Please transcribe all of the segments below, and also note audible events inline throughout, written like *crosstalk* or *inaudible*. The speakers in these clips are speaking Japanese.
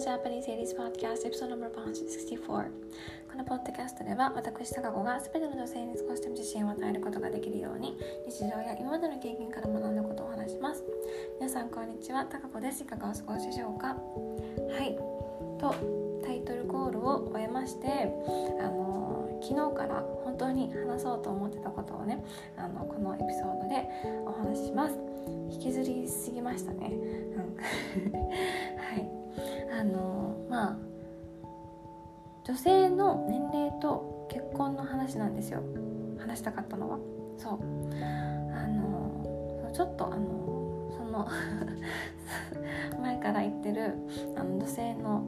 Japanese 80s Podcast Episode No.64 このポッドキャストでは私高子が全ての女性に少しでも自信を与えることができるように日常や今までの経験から学んだことをお話します。皆さんこんにちは。高子です。いかがお過ごしでしょうか？はい。とタイトルコールを終えましてあの昨日から本当に話そうと思ってたことをねあのこのエピソードでお話しします。引きずりすぎましたね、うん、*laughs* はい。あのまあ女性の年齢と結婚の話なんですよ。話したかったのは。そう。あのちょっとあのその *laughs* 前から言ってるあの女性の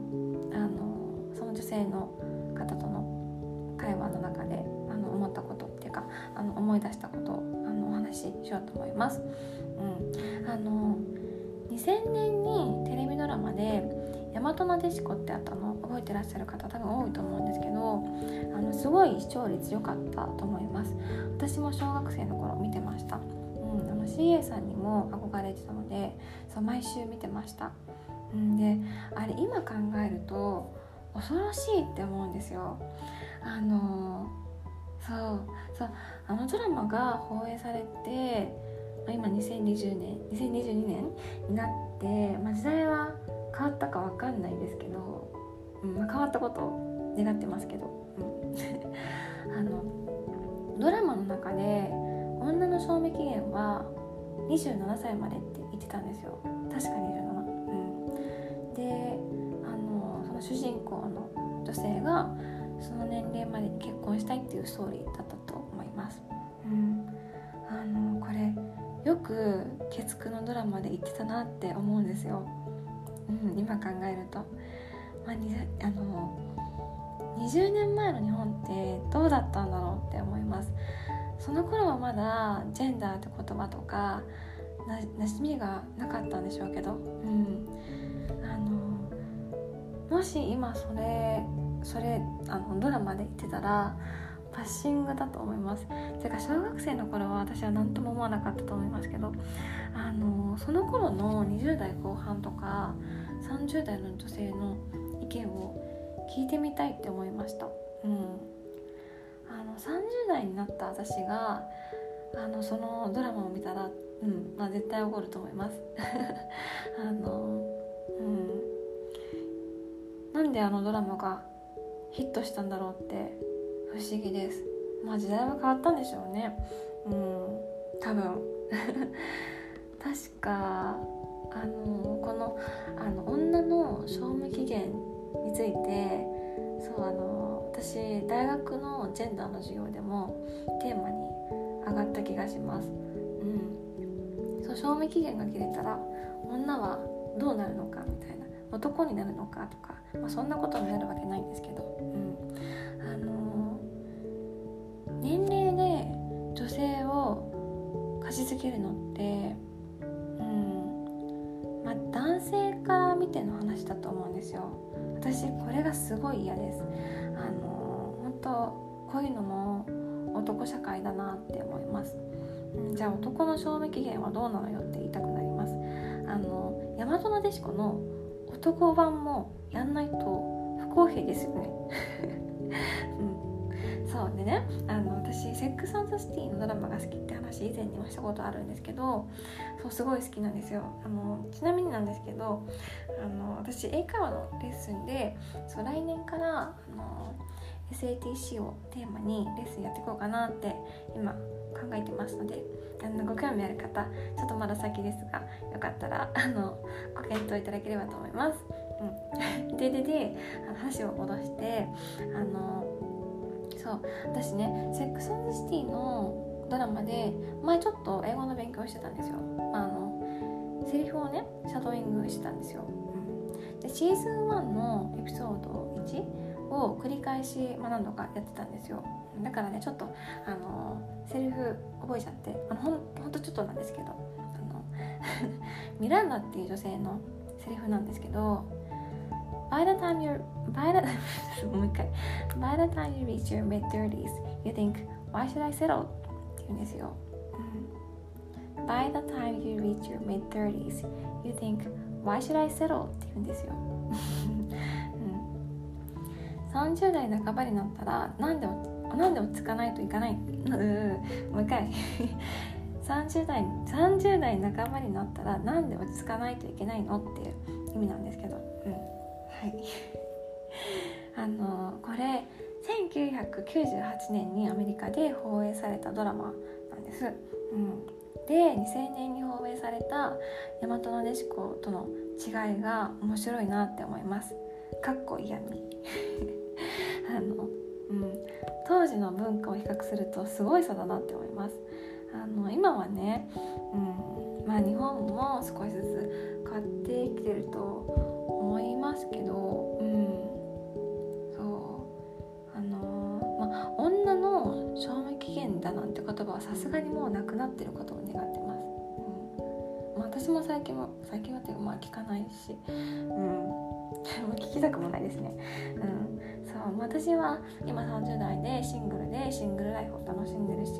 あのその女性の方との会話の中で思ったことっていうかあの思い出したことをあのお話ししようと思います。うん、あの2000年にテレビドラマで「大和なでしこ」ってあったの覚えてらっしゃる方多分多いと思うんですけどあのすごい視聴率良かったと思います。私も小学生の頃見てました、うん、あの CA さんにも憧れてたのでそう毎週見てました、ん、であれ今考えると恐ろしいって思うんですよ。あのそう。そう。あのドラマが放映されて今2020年2022年になって、まあ、時代は変わったか分かんないですけど、うんまあ、変わったことを願ってますけど、うん、*laughs* あのドラマの中で女の賞味期限は27歳までって言ってたんですよ。確か27、うん、であのその主人公の女性がその年齢までに結婚したいっていうストーリーだったと思います、うん、あのこれよく月9のドラマで言ってたなって思うんですよ、うん、今考えると、まあ、あの20年前の日本ってどうだったんだろうって思います。その頃はまだジェンダーって言葉とかな馴染みがなかったんでしょうけど、うん、あのもし今それそれあのドラマで言ってたらパッシングだと思います。てか小学生の頃は私は何とも思わなかったと思いますけどあのその頃の20代後半とか30代の女性の意見を聞いてみたいって思いました。うん。あの30代になった私があのそのドラマを見たらうんまあ絶対怒ると思います。*laughs* あのうん。なんであのドラマがヒットしたんだろうって不思議です。まあ時代は変わったんでしょうね。うん多分。*laughs* 確かあのこのあの女の賞味期限についてそうあの私大学のジェンダーの授業でもテーマに上がった気がします、うん、そう賞味期限が切れたら女はどうなるのかみたいな。男になるのかとか、まあ、そんなことになるわけないんですけど、うん、あの年齢で女性を価値づけるのってうん。まあ男性か見ての話だと思うんですよ。私これがすごい嫌です。あの本当こういうのも男社会だなって思います、うん、じゃあ男の賞味期限はどうなのよって言いたくなります。あの大和なでしこの男版もやんないと不公平ですよね、*laughs* うん、そうでねあの私「セックス・アンド・シティ」のドラマが好きって話以前にもしたことあるんですけどそうすごい好きなんですよ。あのちなみになんですけどあの私英会話のレッスンでそう来年からあの SATC をテーマにレッスンやっていこうかなって今考えてますのであのご興味ある方ちょっとまだ先ですがよかったらあのご検討いただければと思います。うん、*laughs* ででで話を戻してあのそう私ね「セックス・アンド・シティ」のドラマで前ちょっと英語の勉強してたんですよ。あのセリフをねシャドーイングしてたんですよ。でシーズン1のエピソード1を繰り返し、まあ、何度かやってたんですよ。だからねちょっとあのセリフ覚えちゃってあのほんほんとちょっとなんですけどあのミランダっていう女性のセリフなんですけど By the time you're by the もう一回 By the time you reach your mid-30s you think why should I settle? って言うんですよ、うん、By the time you reach your mid-30s you think why should I settle? って言うんですよ30代半ばになったらなんでなんで落ち着かないといかない？もう一回。30代30代半ばになったらなんで落ち着かないといけないの？っていう意味なんですけど、うん、はい。*laughs* あのこれ1998年にアメリカで放映されたドラマなんです、うん、で2000年に放映された大和なでしことの違いが面白いなって思います。かっこ嫌味。*laughs* あの、うん、当時の文化を比較するとすごい差だなって思います。あの今はね、うん、まあ日本も少しずつ変わってきてると思いますけど、うん、そう。あのまあ女の賞味期限だなんて言葉はさすがにもうなくなってることを願ってます、うん。まあ、私も最近も最近はっていうかまあ聞かないし、うん、*laughs* 聞きたくもないですね、うん。そう私は今30代でシングルでシングルライフを楽しんでるし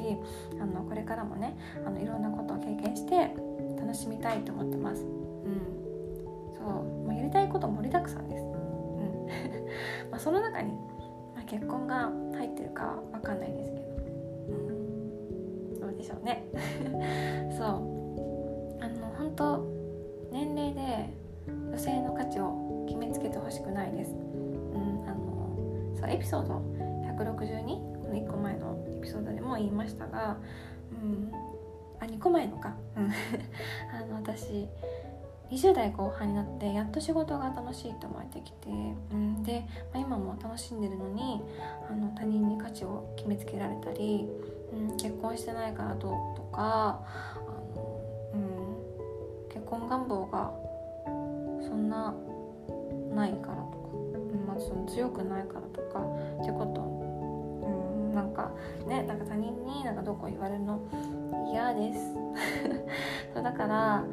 あのこれからもねあのいろんなことを経験して楽しみたいと思ってます。うん、そうまあ、やりたいこと盛りだくさんです。うん *laughs* まあ、その中に、まあ、結婚が入ってるかわかんないですけど、うん、どうでしょうね。*laughs* そうあの本当年齢で女性の価値を決めつけてほしくないです。うん、あのそうエピソード162この1個前のエピソードでも言いましたが、うん、あ2個前のか、*laughs* あの私20代後半になってやっと仕事が楽しいと思えてきて、うん、で、まあ、今も楽しんでるのにあの他人に価値を決めつけられたり、うん、結婚してないからどうとかあの、うん、結婚願望がそんなその強くないからとかってこと。うんなんかねなんか他人になんかどこ言われるの？嫌です。*laughs* そうだからあの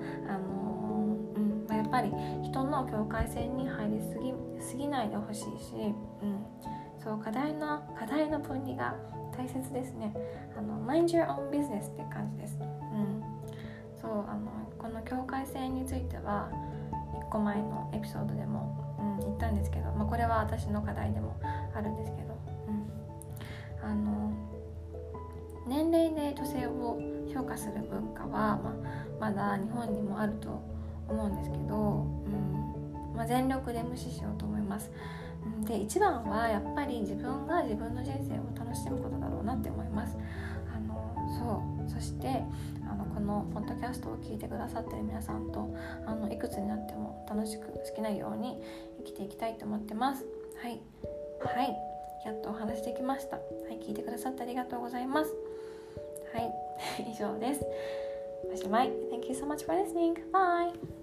うんまあ、やっぱり人の境界線に入りすぎすぎないでほしいし、うん、そう課題の課題の分離が大切ですね。あの Mind your own business って感じです、うん、そうあのこの境界線については1個前のエピソードでもうん言ったんですけど、これは私の課題でもあるんですけど、うん、あの年齢で女性を評価する文化は、まあ、まだ日本にもあると思うんですけど、うん。まあ、全力で無視しようと思います。で一番はやっぱり自分が自分の人生を楽しむことだろうなって思います。あのそう。そしてこのポッドキャストを聞いてくださってる皆さんとあのいくつになっても楽しく好きなように生きていきたいと思ってます。はい。はい。やっとお話できました。はい。聞いてくださってありがとうございます。はい。*laughs* 以上です。おしまい Thank you so much for listening. Bye.